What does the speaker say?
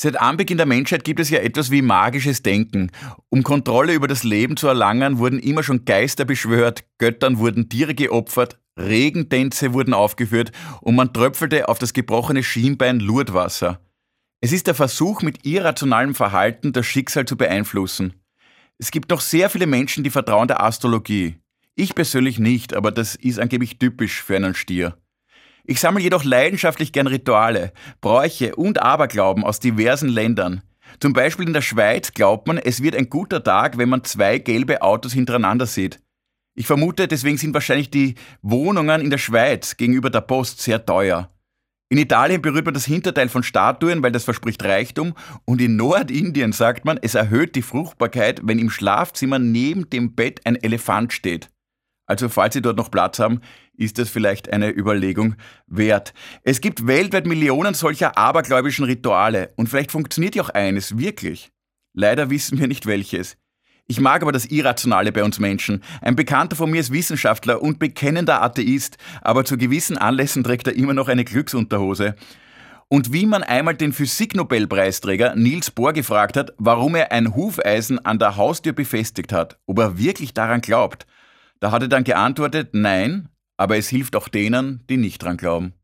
Seit Anbeginn der Menschheit gibt es ja etwas wie magisches Denken. Um Kontrolle über das Leben zu erlangen, wurden immer schon Geister beschwört, Göttern wurden Tiere geopfert, Regentänze wurden aufgeführt und man tröpfelte auf das gebrochene Schienbein Lurdwasser. Es ist der Versuch, mit irrationalem Verhalten das Schicksal zu beeinflussen. Es gibt noch sehr viele Menschen, die vertrauen der Astrologie. Ich persönlich nicht, aber das ist angeblich typisch für einen Stier. Ich sammle jedoch leidenschaftlich gern Rituale, Bräuche und Aberglauben aus diversen Ländern. Zum Beispiel in der Schweiz glaubt man, es wird ein guter Tag, wenn man zwei gelbe Autos hintereinander sieht. Ich vermute, deswegen sind wahrscheinlich die Wohnungen in der Schweiz gegenüber der Post sehr teuer. In Italien berührt man das Hinterteil von Statuen, weil das verspricht Reichtum. Und in Nordindien sagt man, es erhöht die Fruchtbarkeit, wenn im Schlafzimmer neben dem Bett ein Elefant steht. Also falls Sie dort noch Platz haben, ist das vielleicht eine Überlegung wert. Es gibt weltweit Millionen solcher abergläubischen Rituale und vielleicht funktioniert ja auch eines wirklich. Leider wissen wir nicht welches. Ich mag aber das Irrationale bei uns Menschen. Ein Bekannter von mir ist Wissenschaftler und bekennender Atheist, aber zu gewissen Anlässen trägt er immer noch eine Glücksunterhose. Und wie man einmal den Physiknobelpreisträger Niels Bohr gefragt hat, warum er ein Hufeisen an der Haustür befestigt hat, ob er wirklich daran glaubt, da hat er dann geantwortet, nein, aber es hilft auch denen, die nicht dran glauben.